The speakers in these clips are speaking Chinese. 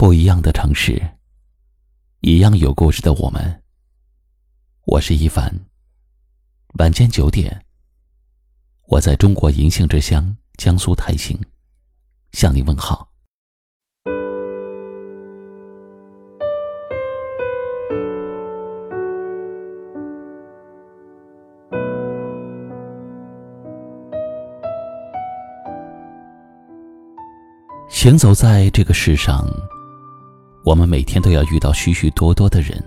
不一样的城市，一样有故事的我们。我是一凡。晚间九点，我在中国银杏之乡江苏台行向你问好。行走在这个世上，我们每天都要遇到许许多多的人，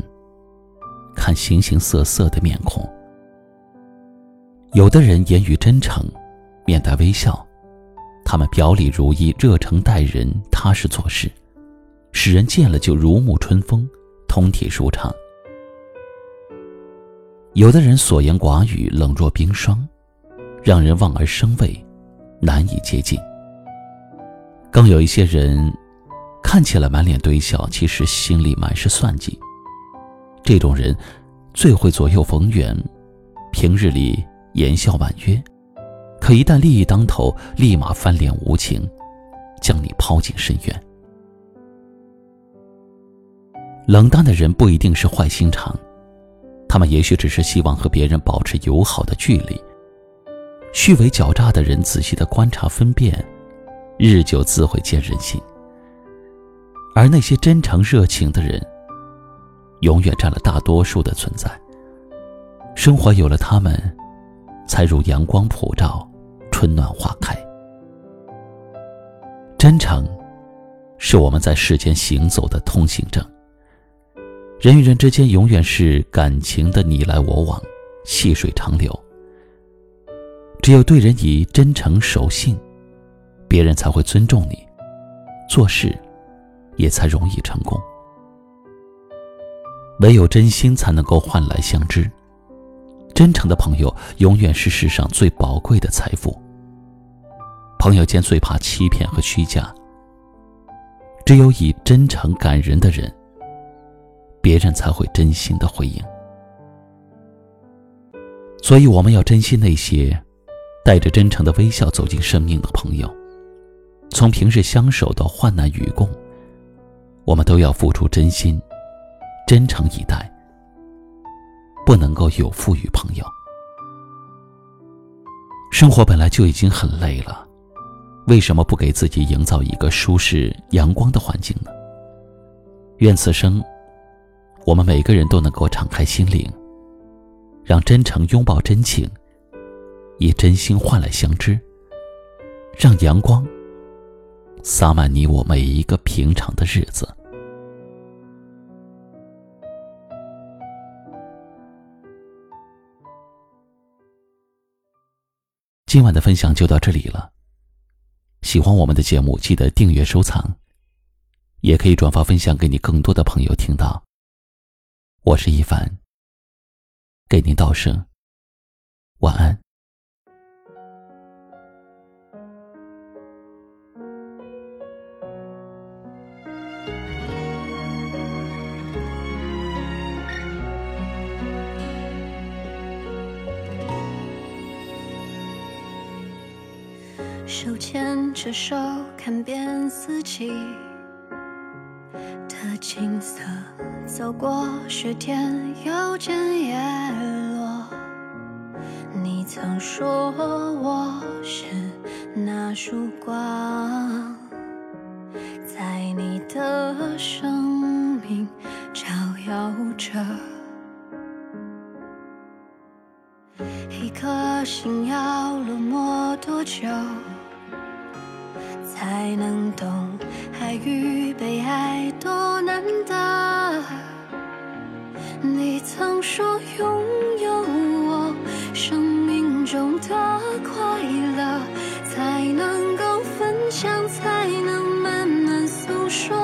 看形形色色的面孔。有的人言语真诚，面带微笑，他们表里如一，热诚待人，踏实做事，使人见了就如沐春风，通体舒畅。有的人所言寡语，冷若冰霜，让人望而生畏，难以接近。更有一些人，看起来满脸堆笑，其实心里满是算计。这种人，最会左右逢源，平日里言笑婉约，可一旦利益当头，立马翻脸无情，将你抛进深渊。冷淡的人不一定是坏心肠，他们也许只是希望和别人保持友好的距离。虚伪狡诈的人，仔细的观察分辨。日久自会见人心，而那些真诚热情的人，永远占了大多数的存在。生活有了他们，才如阳光普照，春暖花开。真诚，是我们在世间行走的通行证。人与人之间，永远是感情的你来我往，细水长流。只有对人以真诚守信。别人才会尊重你，做事也才容易成功。唯有真心才能够换来相知，真诚的朋友永远是世上最宝贵的财富。朋友间最怕欺骗和虚假，只有以真诚感人的人，别人才会真心的回应。所以，我们要珍惜那些带着真诚的微笑走进生命的朋友。从平日相守到患难与共，我们都要付出真心、真诚以待，不能够有负于朋友。生活本来就已经很累了，为什么不给自己营造一个舒适、阳光的环境呢？愿此生，我们每个人都能够敞开心灵，让真诚拥抱真情，以真心换来相知，让阳光。洒满你我每一个平常的日子。今晚的分享就到这里了。喜欢我们的节目，记得订阅收藏，也可以转发分享给你更多的朋友听到。我是一凡，给您道声晚安。手牵着手，看遍四季的景色，走过雪天，又见叶落。你曾说我是那束光，在你的生命照耀着。一颗心要落寞多久？才能懂爱与被爱多难得。你曾说拥有我生命中的快乐，才能够分享，才能慢慢诉说。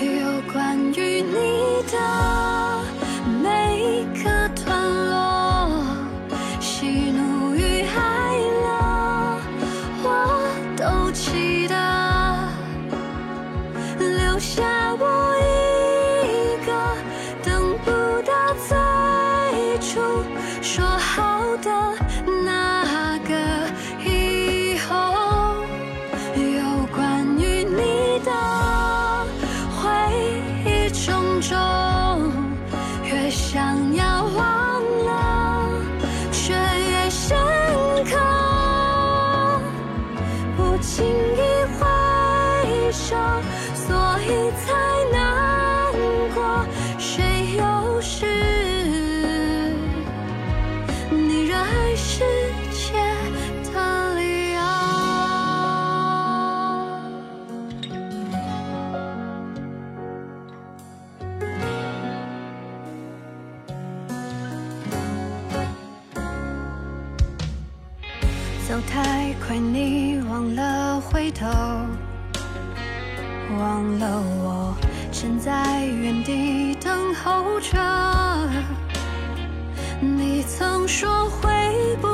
有关于你的每个段落，喜怒说好的走太快你忘了回头忘了我站在原地等候着。你曾说会不